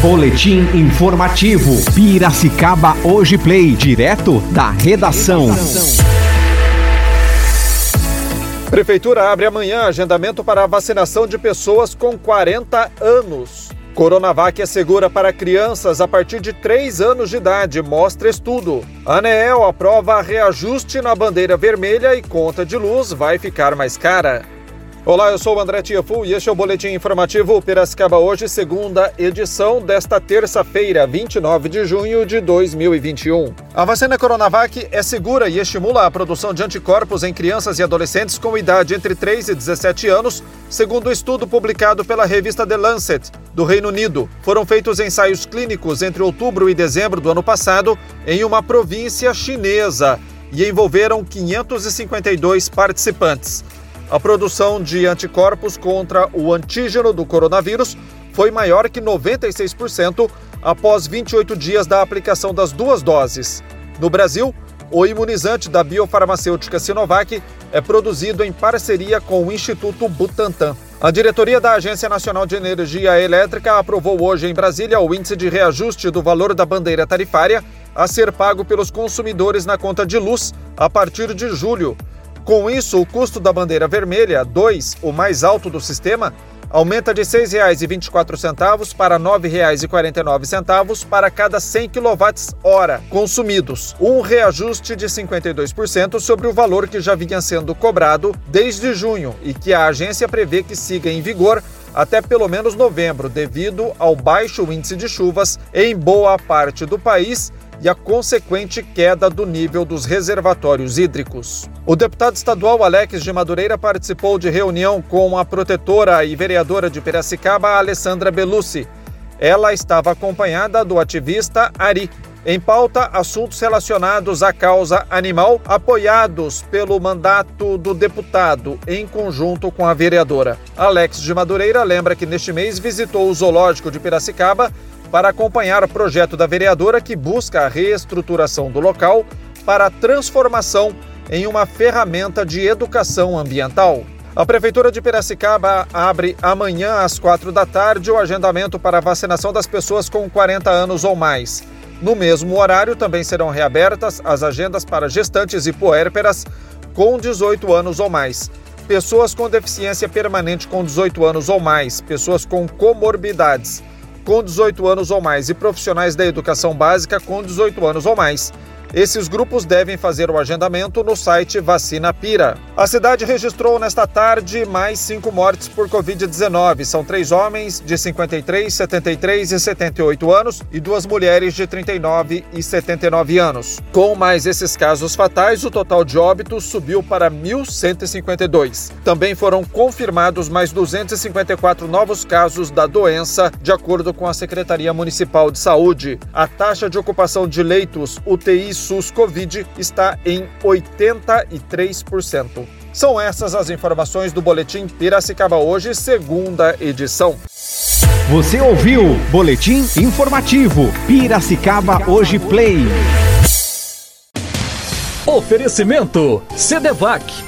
Boletim informativo. Piracicaba Hoje Play, direto da redação. Prefeitura abre amanhã agendamento para a vacinação de pessoas com 40 anos. Coronavac é segura para crianças a partir de 3 anos de idade, mostra estudo. ANEEL aprova reajuste na bandeira vermelha e conta de luz vai ficar mais cara. Olá, eu sou o André Tiafu e este é o Boletim Informativo Piracicaba hoje, segunda edição desta terça-feira, 29 de junho de 2021. A vacina Coronavac é segura e estimula a produção de anticorpos em crianças e adolescentes com idade entre 3 e 17 anos, segundo o estudo publicado pela revista The Lancet, do Reino Unido. Foram feitos ensaios clínicos entre outubro e dezembro do ano passado em uma província chinesa e envolveram 552 participantes. A produção de anticorpos contra o antígeno do coronavírus foi maior que 96% após 28 dias da aplicação das duas doses. No Brasil, o imunizante da biofarmacêutica Sinovac é produzido em parceria com o Instituto Butantan. A diretoria da Agência Nacional de Energia Elétrica aprovou hoje em Brasília o índice de reajuste do valor da bandeira tarifária a ser pago pelos consumidores na conta de luz a partir de julho. Com isso, o custo da bandeira vermelha, 2, o mais alto do sistema, aumenta de R$ 6,24 para R$ 9,49 para cada 100 kWh consumidos, um reajuste de 52% sobre o valor que já vinha sendo cobrado desde junho e que a agência prevê que siga em vigor até pelo menos novembro, devido ao baixo índice de chuvas em boa parte do país e a consequente queda do nível dos reservatórios hídricos. O deputado estadual Alex de Madureira participou de reunião com a protetora e vereadora de Piracicaba, Alessandra Belucci. Ela estava acompanhada do ativista Ari. Em pauta, assuntos relacionados à causa animal, apoiados pelo mandato do deputado, em conjunto com a vereadora. Alex de Madureira lembra que neste mês visitou o zoológico de Piracicaba para acompanhar o projeto da vereadora que busca a reestruturação do local para a transformação em uma ferramenta de educação ambiental. A Prefeitura de Piracicaba abre amanhã às quatro da tarde o agendamento para a vacinação das pessoas com 40 anos ou mais. No mesmo horário, também serão reabertas as agendas para gestantes e puérperas com 18 anos ou mais, pessoas com deficiência permanente com 18 anos ou mais, pessoas com comorbidades com 18 anos ou mais e profissionais da educação básica com 18 anos ou mais. Esses grupos devem fazer o agendamento no site Vacina Pira. A cidade registrou nesta tarde mais cinco mortes por Covid-19. São três homens de 53, 73 e 78 anos e duas mulheres de 39 e 79 anos. Com mais esses casos fatais, o total de óbitos subiu para 1.152. Também foram confirmados mais 254 novos casos da doença, de acordo com a Secretaria Municipal de Saúde. A taxa de ocupação de leitos UTI SUS Covid está em 83%. São essas as informações do Boletim Piracicaba Hoje, segunda edição. Você ouviu Boletim Informativo Piracicaba Hoje Play. Oferecimento Cedevac